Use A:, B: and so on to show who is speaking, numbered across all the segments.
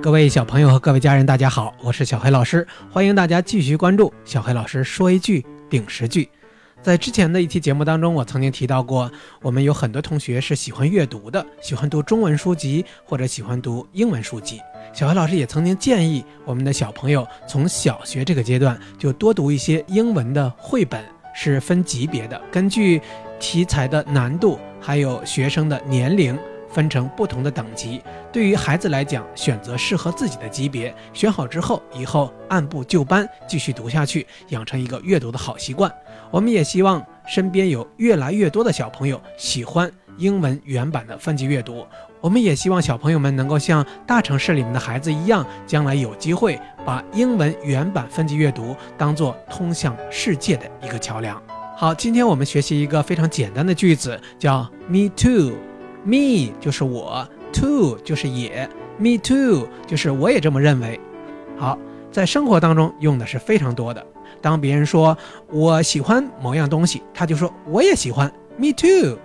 A: 各位小朋友和各位家人，大家好，我是小黑老师，欢迎大家继续关注小黑老师说一句顶十句。在之前的一期节目当中，我曾经提到过，我们有很多同学是喜欢阅读的，喜欢读中文书籍或者喜欢读英文书籍。小黑老师也曾经建议我们的小朋友从小学这个阶段就多读一些英文的绘本，是分级别的，根据题材的难度还有学生的年龄。分成不同的等级，对于孩子来讲，选择适合自己的级别，选好之后，以后按部就班继续读下去，养成一个阅读的好习惯。我们也希望身边有越来越多的小朋友喜欢英文原版的分级阅读。我们也希望小朋友们能够像大城市里面的孩子一样，将来有机会把英文原版分级阅读当做通向世界的一个桥梁。好，今天我们学习一个非常简单的句子，叫 Me too。Me 就是我，too 就是也，Me too 就是我也这么认为。好，在生活当中用的是非常多的。当别人说我喜欢某样东西，他就说我也喜欢，Me too。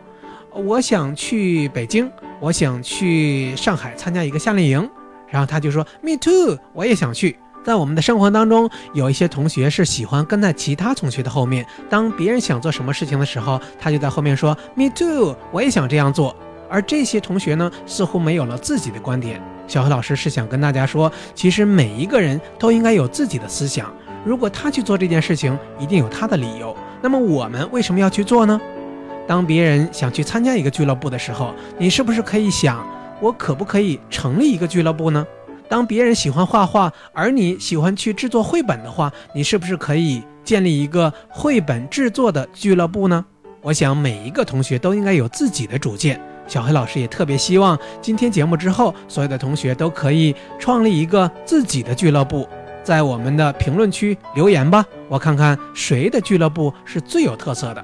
A: 我想去北京，我想去上海参加一个夏令营，然后他就说 Me too，我也想去。在我们的生活当中，有一些同学是喜欢跟在其他同学的后面，当别人想做什么事情的时候，他就在后面说 Me too，我也想这样做。而这些同学呢，似乎没有了自己的观点。小何老师是想跟大家说，其实每一个人都应该有自己的思想。如果他去做这件事情，一定有他的理由。那么我们为什么要去做呢？当别人想去参加一个俱乐部的时候，你是不是可以想，我可不可以成立一个俱乐部呢？当别人喜欢画画，而你喜欢去制作绘本的话，你是不是可以建立一个绘本制作的俱乐部呢？我想每一个同学都应该有自己的主见。小黑老师也特别希望今天节目之后，所有的同学都可以创立一个自己的俱乐部，在我们的评论区留言吧，我看看谁的俱乐部是最有特色的。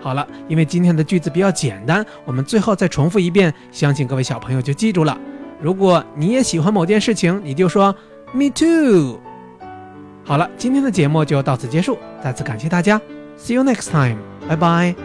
A: 好了，因为今天的句子比较简单，我们最后再重复一遍，相信各位小朋友就记住了。如果你也喜欢某件事情，你就说 “Me too”。好了，今天的节目就到此结束，再次感谢大家，See you next time，拜拜。